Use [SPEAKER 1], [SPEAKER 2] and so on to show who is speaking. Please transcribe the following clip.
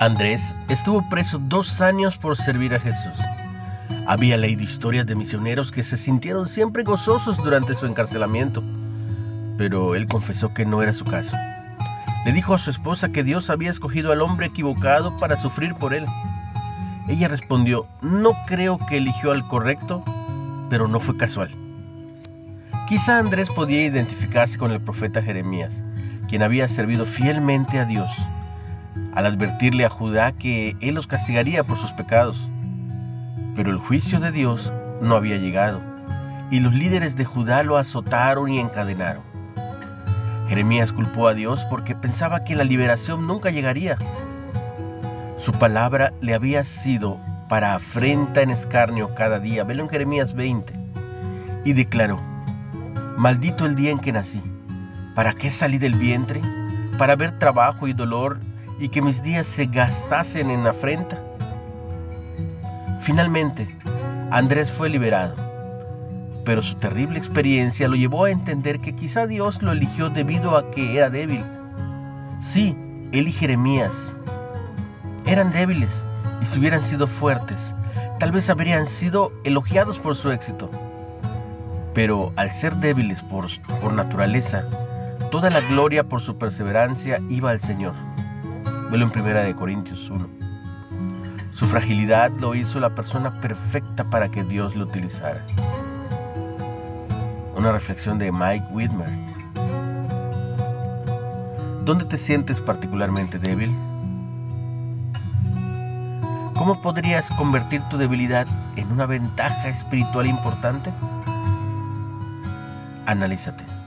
[SPEAKER 1] Andrés estuvo preso dos años por servir a Jesús. Había leído historias de misioneros que se sintieron siempre gozosos durante su encarcelamiento, pero él confesó que no era su caso. Le dijo a su esposa que Dios había escogido al hombre equivocado para sufrir por él. Ella respondió, no creo que eligió al correcto, pero no fue casual. Quizá Andrés podía identificarse con el profeta Jeremías, quien había servido fielmente a Dios al advertirle a Judá que él los castigaría por sus pecados. Pero el juicio de Dios no había llegado, y los líderes de Judá lo azotaron y encadenaron. Jeremías culpó a Dios porque pensaba que la liberación nunca llegaría. Su palabra le había sido para afrenta en escarnio cada día, velo en Jeremías 20, y declaró, Maldito el día en que nací, ¿para qué salí del vientre? ¿Para ver trabajo y dolor y que mis días se gastasen en afrenta? Finalmente, Andrés fue liberado, pero su terrible experiencia lo llevó a entender que quizá Dios lo eligió debido a que era débil. Sí, él y Jeremías eran débiles y si hubieran sido fuertes, tal vez habrían sido elogiados por su éxito. Pero al ser débiles por, por naturaleza, toda la gloria por su perseverancia iba al Señor. Velo en Primera de Corintios 1. Su fragilidad lo hizo la persona perfecta para que Dios lo utilizara. Una reflexión de Mike Whitmer. ¿Dónde te sientes particularmente débil? ¿Cómo podrías convertir tu debilidad en una ventaja espiritual importante? Analízate.